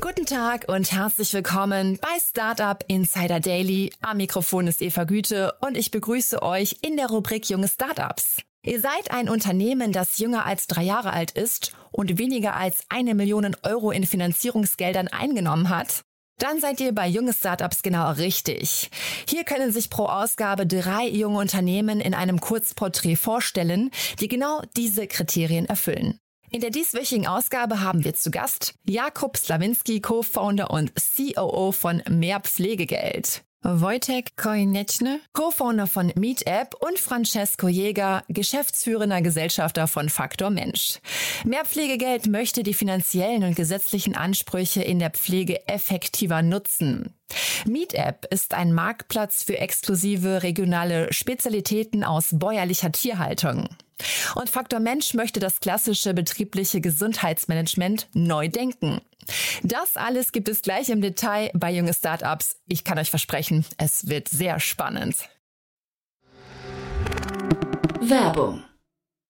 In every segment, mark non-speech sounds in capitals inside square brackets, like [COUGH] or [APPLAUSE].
Guten Tag und herzlich willkommen bei Startup Insider Daily. Am Mikrofon ist Eva Güte und ich begrüße euch in der Rubrik Junge Startups. Ihr seid ein Unternehmen, das jünger als drei Jahre alt ist und weniger als eine Million Euro in Finanzierungsgeldern eingenommen hat? Dann seid ihr bei junge Startups genau richtig. Hier können sich pro Ausgabe drei junge Unternehmen in einem Kurzporträt vorstellen, die genau diese Kriterien erfüllen. In der dieswöchigen Ausgabe haben wir zu Gast Jakub Slawinski, Co-Founder und COO von Mehr Pflegegeld. Wojtek Koineczny, Co-Founder von MeetApp und Francesco Jäger, geschäftsführender Gesellschafter von Faktor Mensch. Mehr Pflegegeld möchte die finanziellen und gesetzlichen Ansprüche in der Pflege effektiver nutzen. MeetApp ist ein Marktplatz für exklusive regionale Spezialitäten aus bäuerlicher Tierhaltung. Und Faktor Mensch möchte das klassische betriebliche Gesundheitsmanagement neu denken. Das alles gibt es gleich im Detail bei junge Startups. Ich kann euch versprechen, es wird sehr spannend. Werbung.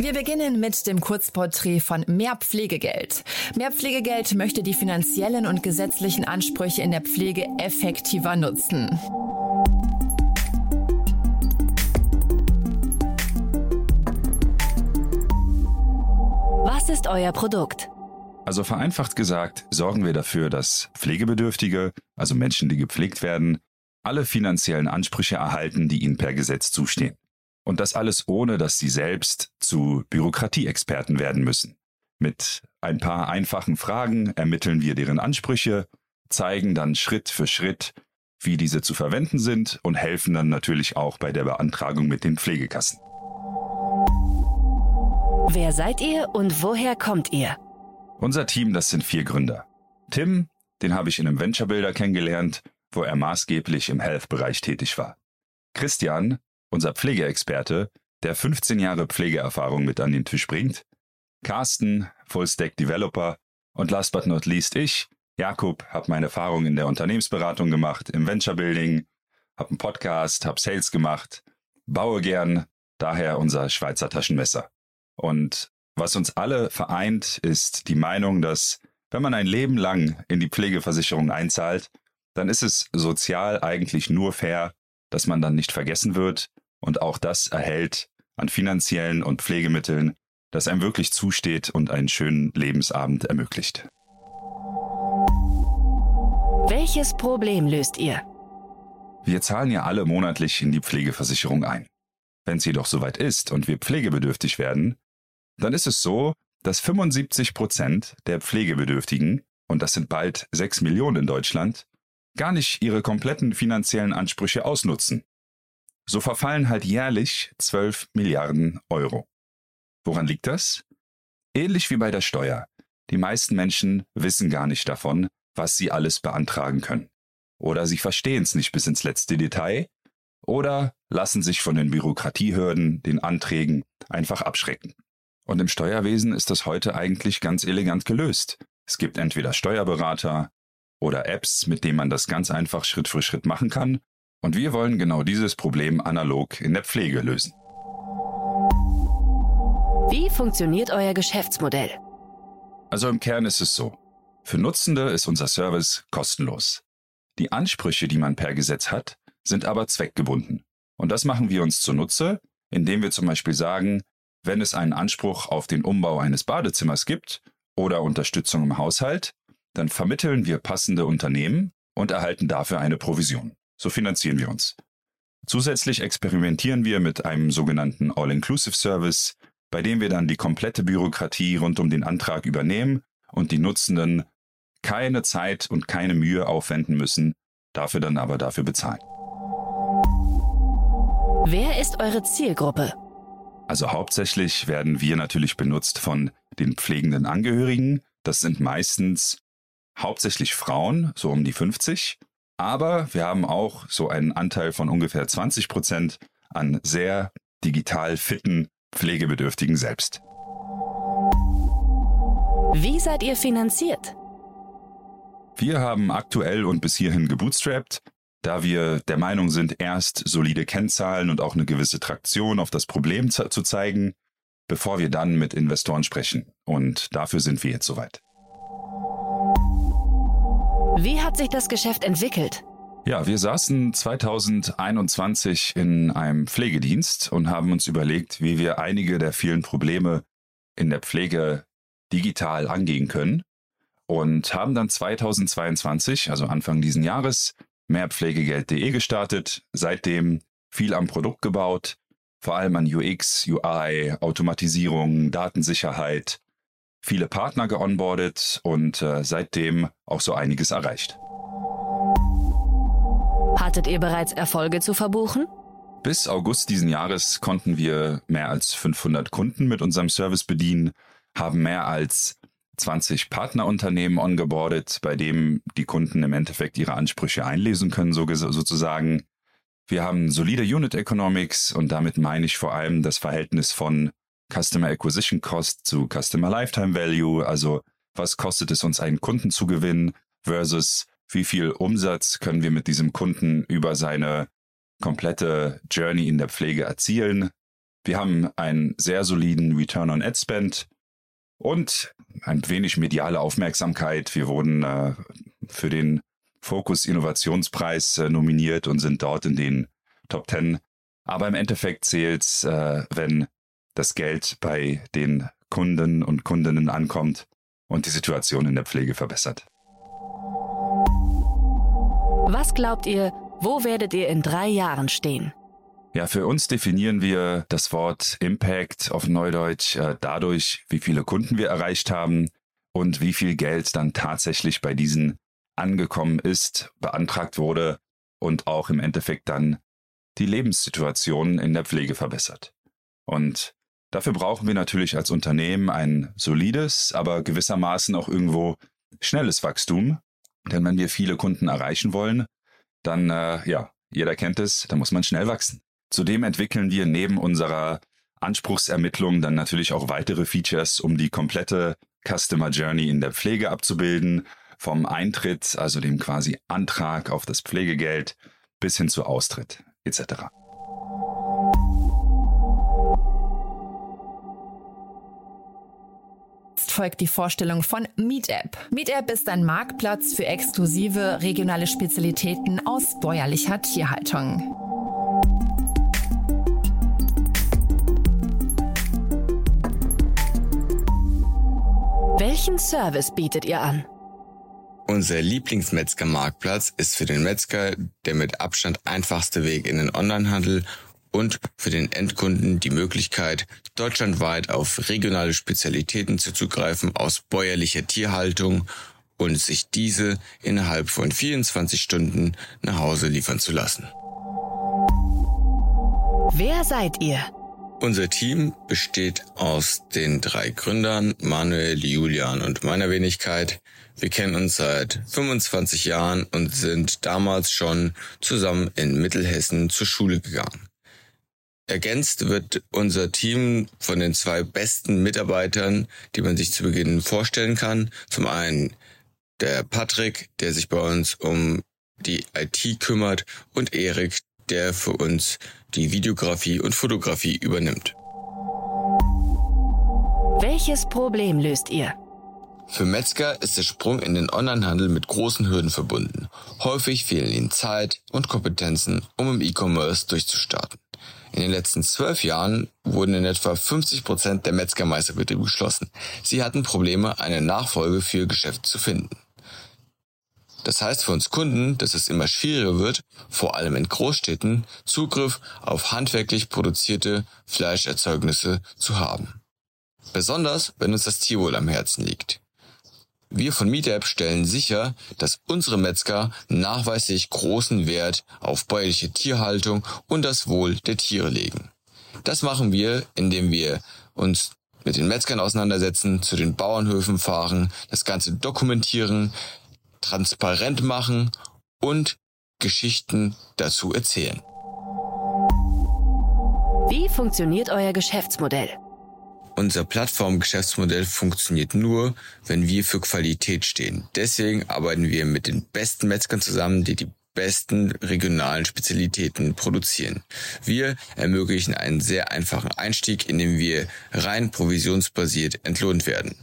Wir beginnen mit dem Kurzporträt von Mehr Pflegegeld. Mehr Pflegegeld möchte die finanziellen und gesetzlichen Ansprüche in der Pflege effektiver nutzen. Was ist euer Produkt? Also vereinfacht gesagt, sorgen wir dafür, dass Pflegebedürftige, also Menschen, die gepflegt werden, alle finanziellen Ansprüche erhalten, die ihnen per Gesetz zustehen. Und das alles ohne, dass sie selbst zu Bürokratieexperten werden müssen. Mit ein paar einfachen Fragen ermitteln wir deren Ansprüche, zeigen dann Schritt für Schritt, wie diese zu verwenden sind und helfen dann natürlich auch bei der Beantragung mit den Pflegekassen. Wer seid ihr und woher kommt ihr? Unser Team, das sind vier Gründer. Tim, den habe ich in einem Venture Builder kennengelernt, wo er maßgeblich im Health-Bereich tätig war. Christian, unser Pflegeexperte, der 15 Jahre Pflegeerfahrung mit an den Tisch bringt. Carsten, Fullstack Developer und last but not least ich, Jakob, habe meine Erfahrung in der Unternehmensberatung gemacht, im Venture Building, habe einen Podcast, habe Sales gemacht, baue gern, daher unser Schweizer Taschenmesser. Und was uns alle vereint, ist die Meinung, dass wenn man ein Leben lang in die Pflegeversicherung einzahlt, dann ist es sozial eigentlich nur fair, dass man dann nicht vergessen wird und auch das erhält an finanziellen und Pflegemitteln, das einem wirklich zusteht und einen schönen Lebensabend ermöglicht. Welches Problem löst ihr? Wir zahlen ja alle monatlich in die Pflegeversicherung ein. Wenn es jedoch soweit ist und wir pflegebedürftig werden, dann ist es so, dass 75 Prozent der Pflegebedürftigen, und das sind bald 6 Millionen in Deutschland, gar nicht ihre kompletten finanziellen Ansprüche ausnutzen. So verfallen halt jährlich 12 Milliarden Euro. Woran liegt das? Ähnlich wie bei der Steuer. Die meisten Menschen wissen gar nicht davon, was sie alles beantragen können. Oder sie verstehen es nicht bis ins letzte Detail oder lassen sich von den Bürokratiehürden, den Anträgen einfach abschrecken. Und im Steuerwesen ist das heute eigentlich ganz elegant gelöst. Es gibt entweder Steuerberater oder Apps, mit denen man das ganz einfach Schritt für Schritt machen kann. Und wir wollen genau dieses Problem analog in der Pflege lösen. Wie funktioniert euer Geschäftsmodell? Also im Kern ist es so. Für Nutzende ist unser Service kostenlos. Die Ansprüche, die man per Gesetz hat, sind aber zweckgebunden. Und das machen wir uns zunutze, indem wir zum Beispiel sagen, wenn es einen Anspruch auf den Umbau eines Badezimmers gibt oder Unterstützung im Haushalt, dann vermitteln wir passende Unternehmen und erhalten dafür eine Provision. So finanzieren wir uns. Zusätzlich experimentieren wir mit einem sogenannten All-Inclusive-Service, bei dem wir dann die komplette Bürokratie rund um den Antrag übernehmen und die Nutzenden keine Zeit und keine Mühe aufwenden müssen, dafür dann aber dafür bezahlen. Wer ist eure Zielgruppe? Also hauptsächlich werden wir natürlich benutzt von den pflegenden Angehörigen. Das sind meistens hauptsächlich Frauen, so um die 50. Aber wir haben auch so einen Anteil von ungefähr 20 Prozent an sehr digital fitten Pflegebedürftigen selbst. Wie seid ihr finanziert? Wir haben aktuell und bis hierhin gebootstrapped, da wir der Meinung sind, erst solide Kennzahlen und auch eine gewisse Traktion auf das Problem zu zeigen, bevor wir dann mit Investoren sprechen. Und dafür sind wir jetzt soweit. Wie hat sich das Geschäft entwickelt? Ja, wir saßen 2021 in einem Pflegedienst und haben uns überlegt, wie wir einige der vielen Probleme in der Pflege digital angehen können. Und haben dann 2022, also Anfang diesen Jahres, mehrpflegegeld.de gestartet, seitdem viel am Produkt gebaut, vor allem an UX, UI, Automatisierung, Datensicherheit, viele Partner geonboardet und äh, seitdem auch so einiges erreicht. Hattet ihr bereits Erfolge zu verbuchen? Bis August diesen Jahres konnten wir mehr als 500 Kunden mit unserem Service bedienen, haben mehr als 20 Partnerunternehmen ongeboardet, bei dem die Kunden im Endeffekt ihre Ansprüche einlesen können, so sozusagen. Wir haben solide Unit Economics und damit meine ich vor allem das Verhältnis von Customer Acquisition Cost zu Customer Lifetime Value, also was kostet es uns einen Kunden zu gewinnen versus wie viel Umsatz können wir mit diesem Kunden über seine komplette Journey in der Pflege erzielen. Wir haben einen sehr soliden Return on Ad Spend und ein wenig mediale Aufmerksamkeit. Wir wurden äh, für den Focus Innovationspreis äh, nominiert und sind dort in den Top 10. Aber im Endeffekt zählt äh, wenn das Geld bei den Kunden und Kundinnen ankommt und die Situation in der Pflege verbessert. Was glaubt ihr, wo werdet ihr in drei Jahren stehen? Ja, für uns definieren wir das Wort Impact auf Neudeutsch äh, dadurch, wie viele Kunden wir erreicht haben und wie viel Geld dann tatsächlich bei diesen angekommen ist, beantragt wurde und auch im Endeffekt dann die Lebenssituation in der Pflege verbessert. Und dafür brauchen wir natürlich als Unternehmen ein solides, aber gewissermaßen auch irgendwo schnelles Wachstum. Denn wenn wir viele Kunden erreichen wollen, dann, äh, ja, jeder kennt es, da muss man schnell wachsen. Zudem entwickeln wir neben unserer Anspruchsermittlung dann natürlich auch weitere Features, um die komplette Customer Journey in der Pflege abzubilden, vom Eintritt, also dem quasi Antrag auf das Pflegegeld, bis hin zu Austritt etc. folgt die Vorstellung von Meetup. Meetup ist ein Marktplatz für exklusive regionale Spezialitäten aus bäuerlicher Tierhaltung. Welchen Service bietet ihr an? Unser Lieblingsmetzger-Marktplatz ist für den Metzger der mit Abstand einfachste Weg in den Onlinehandel und für den Endkunden die Möglichkeit, deutschlandweit auf regionale Spezialitäten zuzugreifen aus bäuerlicher Tierhaltung und sich diese innerhalb von 24 Stunden nach Hause liefern zu lassen. Wer seid ihr? Unser Team besteht aus den drei Gründern, Manuel, Julian und meiner Wenigkeit. Wir kennen uns seit 25 Jahren und sind damals schon zusammen in Mittelhessen zur Schule gegangen. Ergänzt wird unser Team von den zwei besten Mitarbeitern, die man sich zu Beginn vorstellen kann. Zum einen der Patrick, der sich bei uns um die IT kümmert und Erik, der für uns die Videografie und Fotografie übernimmt. Welches Problem löst ihr? Für Metzger ist der Sprung in den Onlinehandel mit großen Hürden verbunden. Häufig fehlen ihnen Zeit und Kompetenzen, um im E-Commerce durchzustarten. In den letzten zwölf Jahren wurden in etwa 50 Prozent der Metzgermeisterbetriebe geschlossen. Sie hatten Probleme, eine Nachfolge für ihr Geschäft zu finden. Das heißt für uns Kunden, dass es immer schwieriger wird, vor allem in Großstädten, Zugriff auf handwerklich produzierte Fleischerzeugnisse zu haben. Besonders, wenn uns das Tierwohl am Herzen liegt. Wir von MeetApp stellen sicher, dass unsere Metzger nachweislich großen Wert auf bäuerliche Tierhaltung und das Wohl der Tiere legen. Das machen wir, indem wir uns mit den Metzgern auseinandersetzen, zu den Bauernhöfen fahren, das Ganze dokumentieren, transparent machen und Geschichten dazu erzählen. Wie funktioniert euer Geschäftsmodell? Unser Plattformgeschäftsmodell funktioniert nur, wenn wir für Qualität stehen. Deswegen arbeiten wir mit den besten Metzgern zusammen, die die besten regionalen Spezialitäten produzieren. Wir ermöglichen einen sehr einfachen Einstieg, indem wir rein provisionsbasiert entlohnt werden.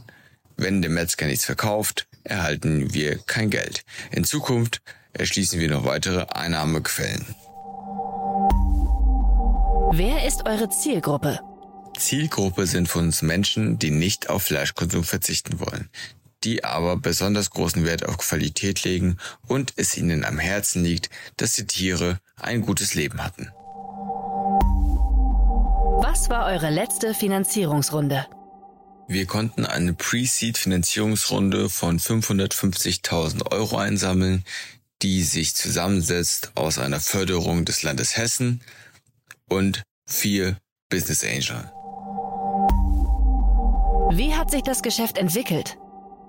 Wenn der Metzger nichts verkauft, erhalten wir kein Geld. In Zukunft erschließen wir noch weitere Einnahmequellen. Wer ist eure Zielgruppe? Zielgruppe sind für uns Menschen, die nicht auf Fleischkonsum verzichten wollen, die aber besonders großen Wert auf Qualität legen und es ihnen am Herzen liegt, dass die Tiere ein gutes Leben hatten. Was war eure letzte Finanzierungsrunde? Wir konnten eine Pre-Seed-Finanzierungsrunde von 550.000 Euro einsammeln, die sich zusammensetzt aus einer Förderung des Landes Hessen und vier Business Angel. Wie hat sich das Geschäft entwickelt?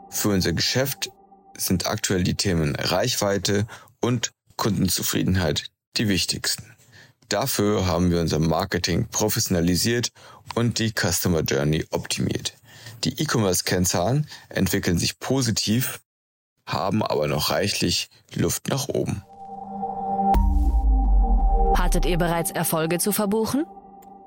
Für unser Geschäft sind aktuell die Themen Reichweite und Kundenzufriedenheit die wichtigsten. Dafür haben wir unser Marketing professionalisiert und die Customer Journey optimiert. Die E-Commerce-Kennzahlen entwickeln sich positiv, haben aber noch reichlich Luft nach oben. Hattet ihr bereits Erfolge zu verbuchen?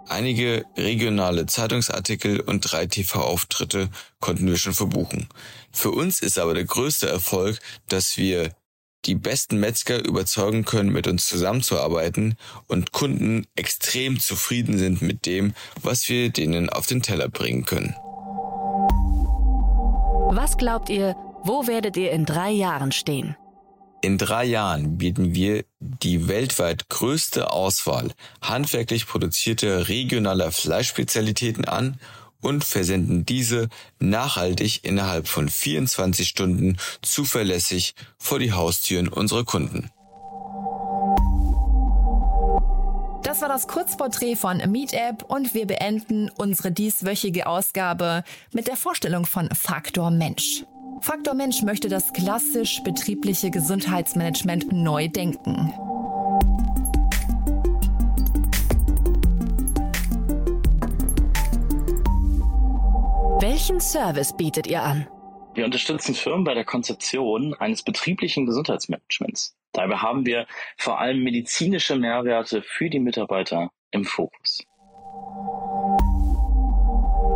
Einige regionale Zeitungsartikel und drei TV-Auftritte konnten wir schon verbuchen. Für uns ist aber der größte Erfolg, dass wir die besten Metzger überzeugen können, mit uns zusammenzuarbeiten und Kunden extrem zufrieden sind mit dem, was wir denen auf den Teller bringen können. Was glaubt ihr, wo werdet ihr in drei Jahren stehen? In drei Jahren bieten wir die weltweit größte Auswahl handwerklich produzierter regionaler Fleischspezialitäten an und versenden diese nachhaltig innerhalb von 24 Stunden zuverlässig vor die Haustüren unserer Kunden. Das war das Kurzporträt von MeetApp und wir beenden unsere dieswöchige Ausgabe mit der Vorstellung von Faktor Mensch. Faktor Mensch möchte das klassisch betriebliche Gesundheitsmanagement neu denken. Welchen Service bietet ihr an? Wir unterstützen Firmen bei der Konzeption eines betrieblichen Gesundheitsmanagements. Dabei haben wir vor allem medizinische Mehrwerte für die Mitarbeiter im Fokus.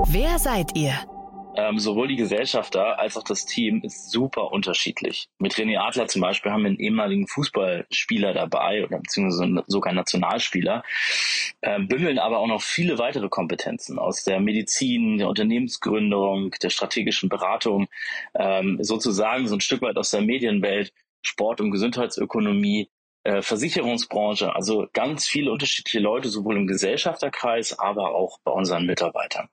Wer seid ihr? Ähm, sowohl die Gesellschafter als auch das Team ist super unterschiedlich. Mit René Adler zum Beispiel haben wir einen ehemaligen Fußballspieler dabei oder beziehungsweise sogar Nationalspieler, äh, bündeln aber auch noch viele weitere Kompetenzen aus der Medizin, der Unternehmensgründung, der strategischen Beratung, ähm, sozusagen so ein Stück weit aus der Medienwelt, Sport- und Gesundheitsökonomie, äh, Versicherungsbranche, also ganz viele unterschiedliche Leute, sowohl im Gesellschafterkreis, aber auch bei unseren Mitarbeitern.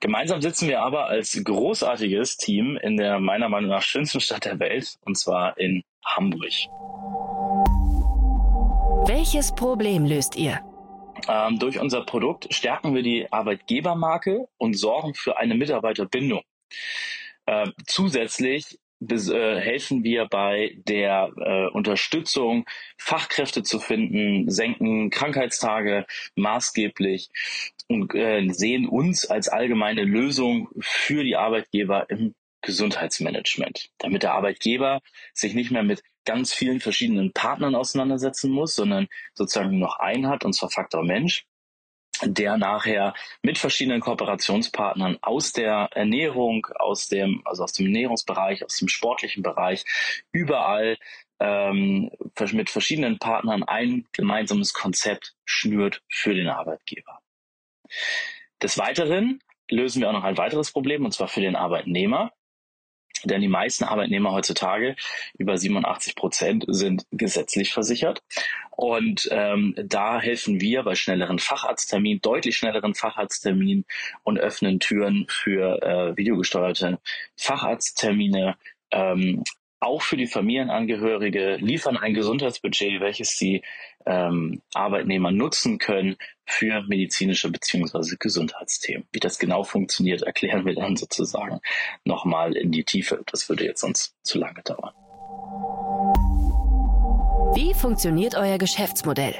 Gemeinsam sitzen wir aber als großartiges Team in der meiner Meinung nach schönsten Stadt der Welt, und zwar in Hamburg. Welches Problem löst ihr? Ähm, durch unser Produkt stärken wir die Arbeitgebermarke und sorgen für eine Mitarbeiterbindung. Äh, zusätzlich bis, äh, helfen wir bei der äh, Unterstützung, Fachkräfte zu finden, senken Krankheitstage maßgeblich und äh, sehen uns als allgemeine Lösung für die Arbeitgeber im Gesundheitsmanagement, damit der Arbeitgeber sich nicht mehr mit ganz vielen verschiedenen Partnern auseinandersetzen muss, sondern sozusagen noch einen hat, und zwar Faktor Mensch. Der nachher mit verschiedenen Kooperationspartnern aus der Ernährung, aus dem, also aus dem Ernährungsbereich, aus dem sportlichen Bereich, überall ähm, mit verschiedenen Partnern ein gemeinsames Konzept schnürt für den Arbeitgeber. Des Weiteren lösen wir auch noch ein weiteres Problem, und zwar für den Arbeitnehmer. Denn die meisten Arbeitnehmer heutzutage, über 87 Prozent, sind gesetzlich versichert. Und ähm, da helfen wir bei schnelleren Facharztterminen, deutlich schnelleren Facharztterminen und öffnen Türen für äh, videogesteuerte Facharzttermine ähm, auch für die Familienangehörige, liefern ein Gesundheitsbudget, welches die ähm, Arbeitnehmer nutzen können für medizinische beziehungsweise Gesundheitsthemen. Wie das genau funktioniert, [LAUGHS] erklären wir dann sozusagen nochmal in die Tiefe. Das würde jetzt sonst zu lange dauern. Wie funktioniert euer Geschäftsmodell?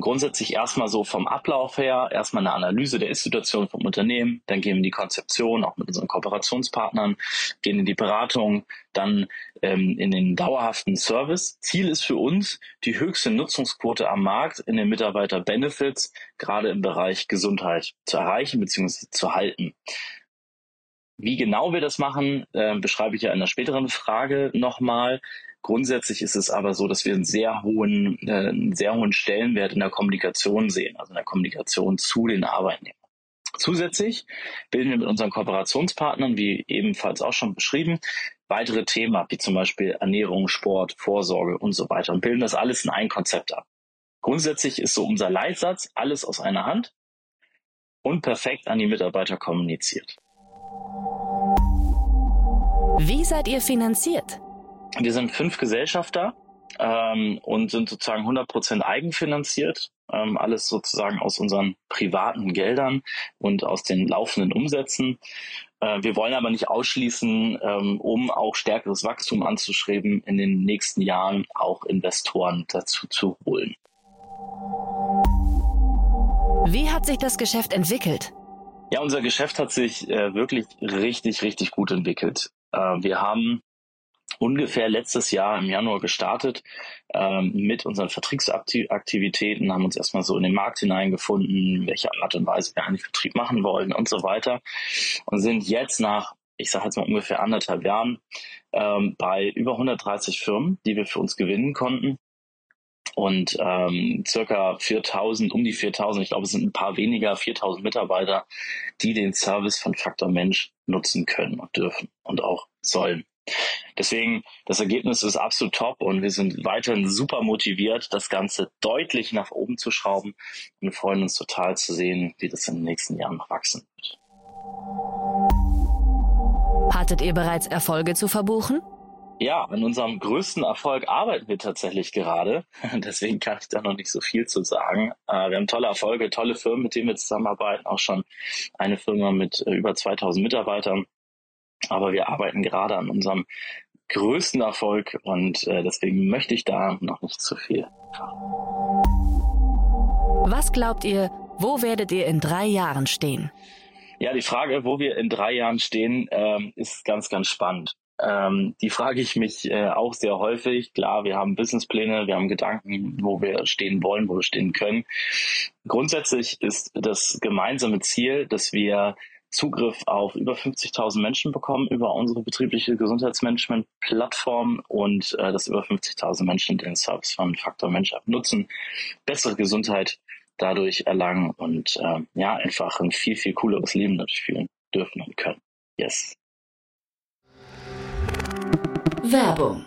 Grundsätzlich erstmal so vom Ablauf her, erstmal eine Analyse der Ist-Situation vom Unternehmen, dann gehen wir in die Konzeption, auch mit unseren Kooperationspartnern, gehen in die Beratung, dann ähm, in den dauerhaften Service. Ziel ist für uns, die höchste Nutzungsquote am Markt in den Mitarbeiter-Benefits, gerade im Bereich Gesundheit, zu erreichen bzw. zu halten. Wie genau wir das machen, äh, beschreibe ich ja in einer späteren Frage nochmal. Grundsätzlich ist es aber so, dass wir einen sehr hohen, äh, einen sehr hohen Stellenwert in der Kommunikation sehen, also in der Kommunikation zu den Arbeitnehmern. Zusätzlich bilden wir mit unseren Kooperationspartnern, wie ebenfalls auch schon beschrieben, weitere Themen ab, wie zum Beispiel Ernährung, Sport, Vorsorge und so weiter und bilden das alles in ein Konzept ab. Grundsätzlich ist so unser Leitsatz alles aus einer Hand und perfekt an die Mitarbeiter kommuniziert. Wie seid ihr finanziert? Wir sind fünf Gesellschafter ähm, und sind sozusagen 100% eigenfinanziert. Ähm, alles sozusagen aus unseren privaten Geldern und aus den laufenden Umsätzen. Äh, wir wollen aber nicht ausschließen, ähm, um auch stärkeres Wachstum anzuschreiben, in den nächsten Jahren auch Investoren dazu zu holen. Wie hat sich das Geschäft entwickelt? Ja, unser Geschäft hat sich äh, wirklich richtig, richtig gut entwickelt. Äh, wir haben ungefähr letztes Jahr im Januar gestartet ähm, mit unseren Vertriebsaktivitäten, haben uns erstmal so in den Markt hineingefunden, welche Art und Weise wir eigentlich Vertrieb machen wollen und so weiter und sind jetzt nach ich sage jetzt mal ungefähr anderthalb Jahren ähm, bei über 130 Firmen, die wir für uns gewinnen konnten und ähm, circa 4000, um die 4000, ich glaube es sind ein paar weniger, 4000 Mitarbeiter, die den Service von Faktor Mensch nutzen können und dürfen und auch sollen. Deswegen, das Ergebnis ist absolut top und wir sind weiterhin super motiviert, das Ganze deutlich nach oben zu schrauben und freuen uns total zu sehen, wie das in den nächsten Jahren noch wachsen wird. Hattet ihr bereits Erfolge zu verbuchen? Ja, an unserem größten Erfolg arbeiten wir tatsächlich gerade. [LAUGHS] Deswegen kann ich da noch nicht so viel zu sagen. Äh, wir haben tolle Erfolge, tolle Firmen, mit denen wir zusammenarbeiten. Auch schon eine Firma mit äh, über 2000 Mitarbeitern. Aber wir arbeiten gerade an unserem größten Erfolg und äh, deswegen möchte ich da noch nicht zu viel. Was glaubt ihr, wo werdet ihr in drei Jahren stehen? Ja, die Frage, wo wir in drei Jahren stehen, ähm, ist ganz, ganz spannend. Ähm, die frage ich mich äh, auch sehr häufig. Klar, wir haben Businesspläne, wir haben Gedanken, wo wir stehen wollen, wo wir stehen können. Grundsätzlich ist das gemeinsame Ziel, dass wir Zugriff auf über 50.000 Menschen bekommen über unsere betriebliche Gesundheitsmanagement-Plattform und äh, dass über 50.000 Menschen den Service von Faktor Mensch nutzen, bessere Gesundheit dadurch erlangen und äh, ja, einfach ein viel, viel cooleres Leben dadurch führen dürfen und können. Yes. Werbung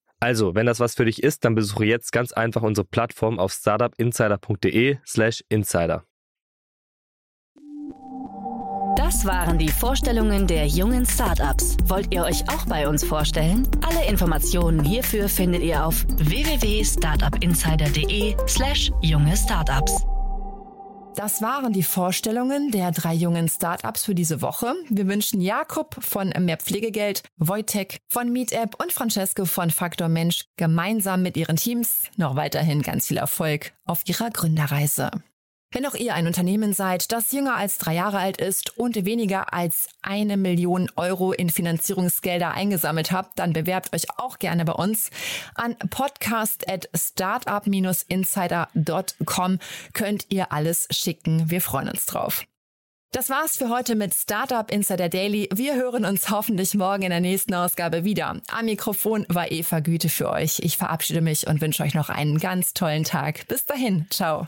Also, wenn das was für dich ist, dann besuche jetzt ganz einfach unsere Plattform auf startupinsider.de/slash insider. Das waren die Vorstellungen der jungen Startups. Wollt ihr euch auch bei uns vorstellen? Alle Informationen hierfür findet ihr auf www.startupinsider.de/slash junge Startups. Das waren die Vorstellungen der drei jungen Startups für diese Woche. Wir wünschen Jakob von Mehr Pflegegeld, Wojtek von MeetApp und Francesco von Faktor Mensch gemeinsam mit ihren Teams noch weiterhin ganz viel Erfolg auf ihrer Gründerreise. Wenn auch ihr ein Unternehmen seid, das jünger als drei Jahre alt ist und weniger als eine Million Euro in Finanzierungsgelder eingesammelt habt, dann bewerbt euch auch gerne bei uns. An podcast at startup-insider.com könnt ihr alles schicken. Wir freuen uns drauf. Das war's für heute mit Startup Insider Daily. Wir hören uns hoffentlich morgen in der nächsten Ausgabe wieder. Am Mikrofon war Eva Güte für euch. Ich verabschiede mich und wünsche euch noch einen ganz tollen Tag. Bis dahin. Ciao.